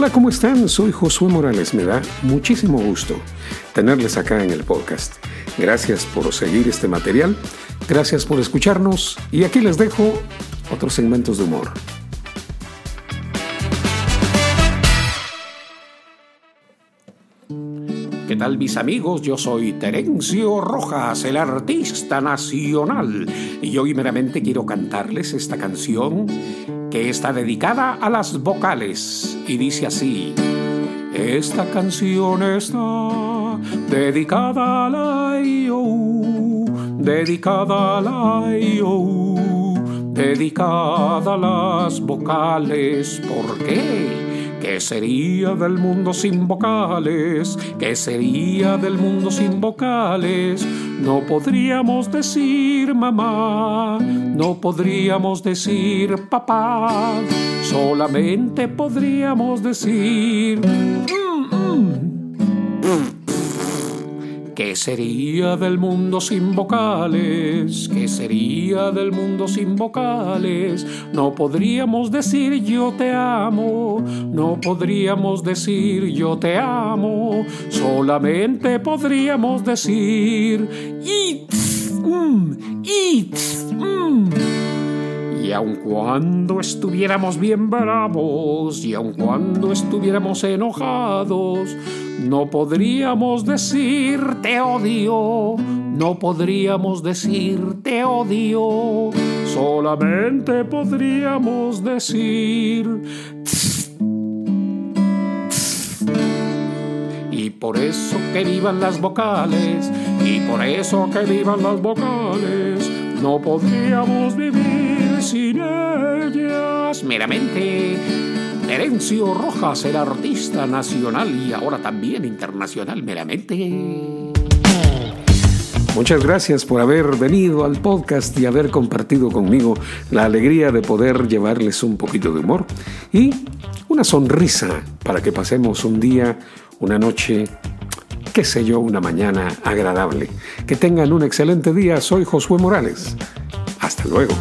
Hola, ¿cómo están? Soy Josué Morales. Me da muchísimo gusto tenerles acá en el podcast. Gracias por seguir este material, gracias por escucharnos y aquí les dejo otros segmentos de humor. ¿Qué tal mis amigos? Yo soy Terencio Rojas, el artista nacional, y hoy meramente quiero cantarles esta canción que está dedicada a las vocales y dice así. Esta canción está dedicada a la IOU, dedicada a la IOU, dedicada a las vocales. ¿Por qué? ¿Qué sería del mundo sin vocales? ¿Qué sería del mundo sin vocales? No podríamos decir mamá, no podríamos decir papá, solamente podríamos decir... Mm, mm". ¿Qué sería del mundo sin vocales? ¿Qué sería del mundo sin vocales? No podríamos decir yo te amo, no podríamos decir yo te amo, solamente podríamos decir it, mm, mm. Y aun cuando estuviéramos bien bravos, y aun cuando estuviéramos enojados, no podríamos decir te odio, no podríamos decir te odio, solamente podríamos decir y por eso que vivan las vocales, y por eso que vivan las vocales, no podríamos vivir sin ellas meramente Herencio Rojas, el artista nacional y ahora también internacional meramente. Muchas gracias por haber venido al podcast y haber compartido conmigo la alegría de poder llevarles un poquito de humor y una sonrisa para que pasemos un día, una noche, qué sé yo, una mañana agradable. Que tengan un excelente día. Soy Josué Morales. Hasta luego.